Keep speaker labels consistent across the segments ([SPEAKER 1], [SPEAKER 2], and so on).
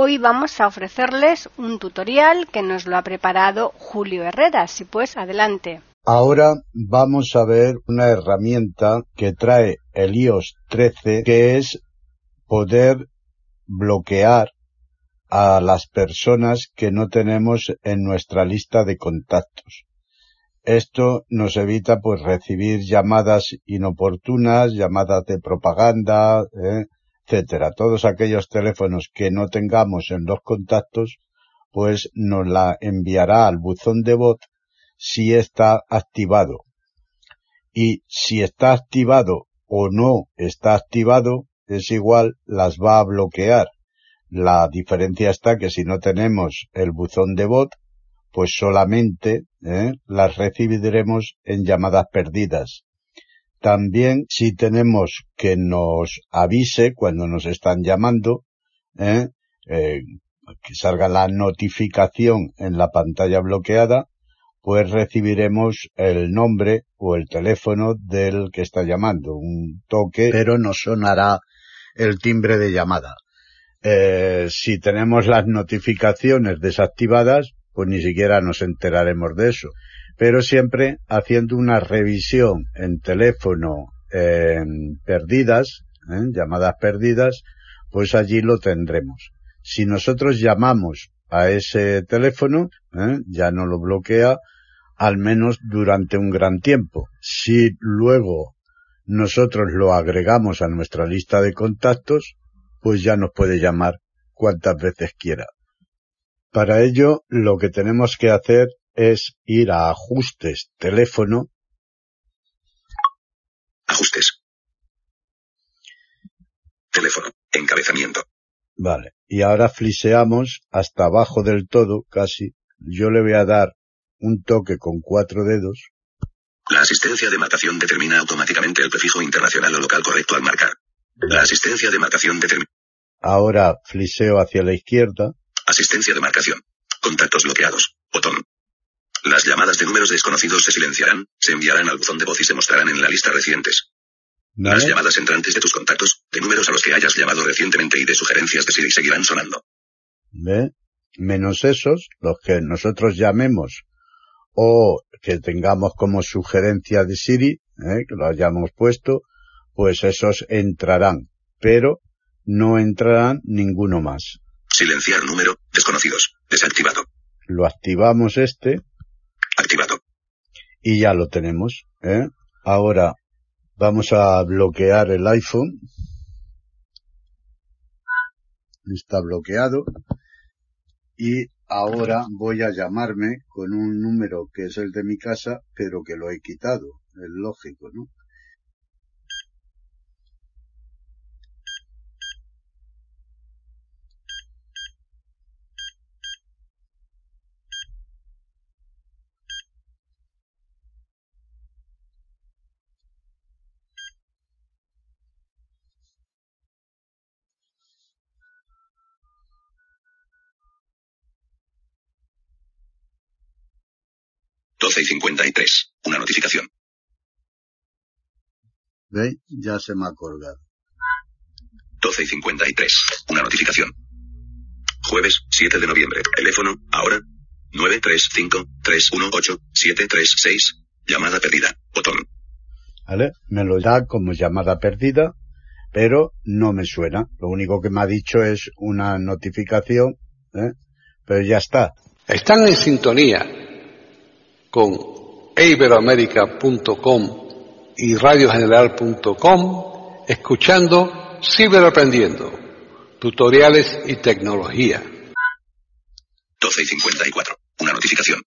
[SPEAKER 1] Hoy vamos a ofrecerles un tutorial que nos lo ha preparado Julio Herrera. Si pues, adelante.
[SPEAKER 2] Ahora vamos a ver una herramienta que trae el iOS 13 que es poder bloquear a las personas que no tenemos en nuestra lista de contactos. Esto nos evita pues recibir llamadas inoportunas, llamadas de propaganda, ¿eh? Etcétera. Todos aquellos teléfonos que no tengamos en los contactos, pues nos la enviará al buzón de voz si está activado. Y si está activado o no está activado, es igual, las va a bloquear. La diferencia está que si no tenemos el buzón de voz, pues solamente ¿eh? las recibiremos en llamadas perdidas. También si tenemos que nos avise cuando nos están llamando, ¿eh? Eh, que salga la notificación en la pantalla bloqueada, pues recibiremos el nombre o el teléfono del que está llamando, un toque, pero no sonará el timbre de llamada. si tenemos las notificaciones desactivadas, pues ni siquiera nos enteraremos de eso. Pero siempre haciendo una revisión en teléfono en perdidas, ¿eh? llamadas perdidas, pues allí lo tendremos. Si nosotros llamamos a ese teléfono, ¿eh? ya no lo bloquea, al menos durante un gran tiempo. Si luego nosotros lo agregamos a nuestra lista de contactos, pues ya nos puede llamar cuantas veces quiera. Para ello, lo que tenemos que hacer es ir a ajustes teléfono.
[SPEAKER 3] Ajustes. Teléfono. Encabezamiento.
[SPEAKER 2] Vale. Y ahora fliseamos hasta abajo del todo, casi. Yo le voy a dar un toque con cuatro dedos.
[SPEAKER 3] La asistencia de marcación determina automáticamente el prefijo internacional o local correcto al marcar. La asistencia de marcación determina.
[SPEAKER 2] Ahora fliseo hacia la izquierda.
[SPEAKER 3] Asistencia de marcación. Contactos bloqueados. Botón. Las llamadas de números desconocidos se silenciarán, se enviarán al buzón de voz y se mostrarán en la lista recientes. Las llamadas entrantes de tus contactos, de números a los que hayas llamado recientemente y de sugerencias de Siri seguirán sonando.
[SPEAKER 2] ¿Ve? Menos esos, los que nosotros llamemos o que tengamos como sugerencia de Siri, ¿eh? que lo hayamos puesto, pues esos entrarán, pero no entrarán ninguno más.
[SPEAKER 3] Silenciar número, desconocidos, desactivado.
[SPEAKER 2] Lo activamos este. Y ya lo tenemos. ¿eh? Ahora vamos a bloquear el iPhone. Está bloqueado. Y ahora voy a llamarme con un número que es el de mi casa, pero que lo he quitado. Es lógico, ¿no?
[SPEAKER 3] 12 y 53. Una notificación.
[SPEAKER 2] ¿Ve? Ya se me ha colgado.
[SPEAKER 3] 12 y 53. Una notificación. Jueves, 7 de noviembre. Teléfono, ahora. 935-318-736. Llamada perdida. Botón.
[SPEAKER 2] ¿Vale? Me lo da como llamada perdida, pero no me suena. Lo único que me ha dicho es una notificación, ¿eh? pero ya está.
[SPEAKER 4] Están en sintonía con iberoamerica.com y radiogeneral.com, escuchando Ciberaprendiendo, tutoriales y tecnología.
[SPEAKER 3] 12 y 54. Una notificación.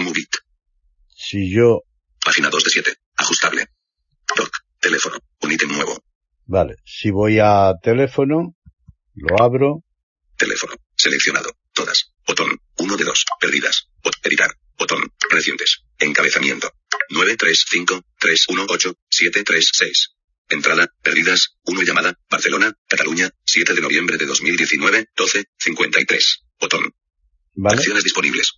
[SPEAKER 3] Movit.
[SPEAKER 2] Si yo...
[SPEAKER 3] Página 2 de 7. Ajustable. Doc. Teléfono. Un ítem nuevo.
[SPEAKER 2] Vale, si voy a teléfono, lo abro.
[SPEAKER 3] Teléfono, seleccionado, todas, botón, 1 de 2, perdidas, editar, botón, recientes, encabezamiento, 935 318 736. Entrada, perdidas, 1 llamada, Barcelona, Cataluña, 7 de noviembre de 2019, 12, 53. Botón. ¿Vale? Acciones disponibles.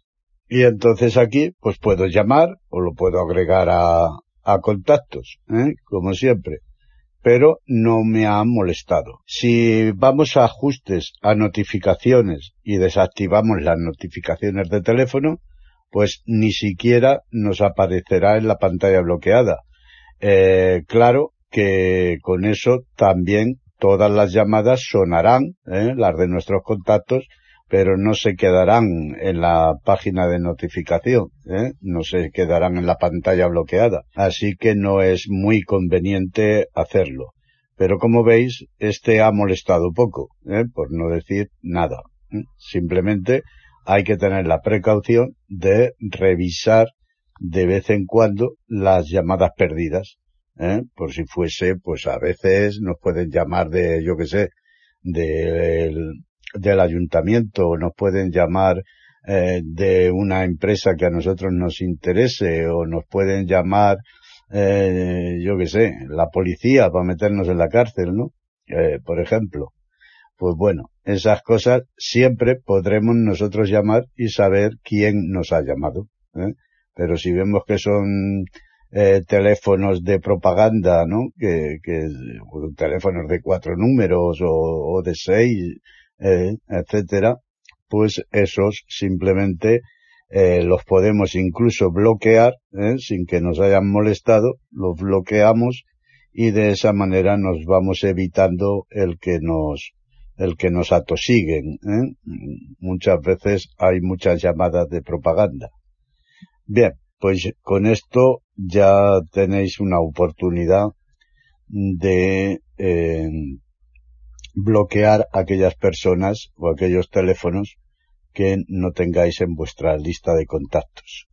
[SPEAKER 2] Y entonces aquí, pues puedo llamar o lo puedo agregar a, a contactos, ¿eh? como siempre. Pero no me ha molestado. Si vamos a ajustes, a notificaciones y desactivamos las notificaciones de teléfono, pues ni siquiera nos aparecerá en la pantalla bloqueada. Eh, claro que con eso también todas las llamadas sonarán, ¿eh? las de nuestros contactos, pero no se quedarán en la página de notificación, ¿eh? no se quedarán en la pantalla bloqueada. Así que no es muy conveniente hacerlo. Pero como veis, este ha molestado poco, ¿eh? por no decir nada. ¿eh? Simplemente hay que tener la precaución de revisar de vez en cuando las llamadas perdidas. ¿eh? Por si fuese, pues a veces nos pueden llamar de, yo qué sé, del, del ayuntamiento, o nos pueden llamar eh, de una empresa que a nosotros nos interese, o nos pueden llamar, eh, yo qué sé, la policía para meternos en la cárcel, ¿no? Eh, por ejemplo. Pues bueno, esas cosas siempre podremos nosotros llamar y saber quién nos ha llamado. ¿eh? Pero si vemos que son eh, teléfonos de propaganda, ¿no? Que, que teléfonos de cuatro números o, de seis, eh, etcétera, pues esos simplemente eh, los podemos incluso bloquear, ¿eh? sin que nos hayan molestado, los bloqueamos y de esa manera nos vamos evitando el que nos el que nos atosiguen. ¿eh? Muchas veces hay muchas llamadas de propaganda. Bien, pues con esto ya tenéis una oportunidad de eh, bloquear aquellas personas o aquellos teléfonos que no tengáis en vuestra lista de contactos.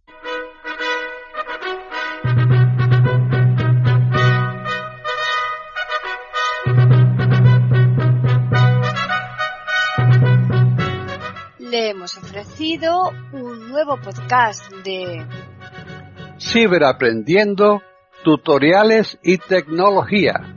[SPEAKER 1] Le hemos ofrecido un nuevo podcast de
[SPEAKER 4] Ciberaprendiendo, tutoriales y tecnología,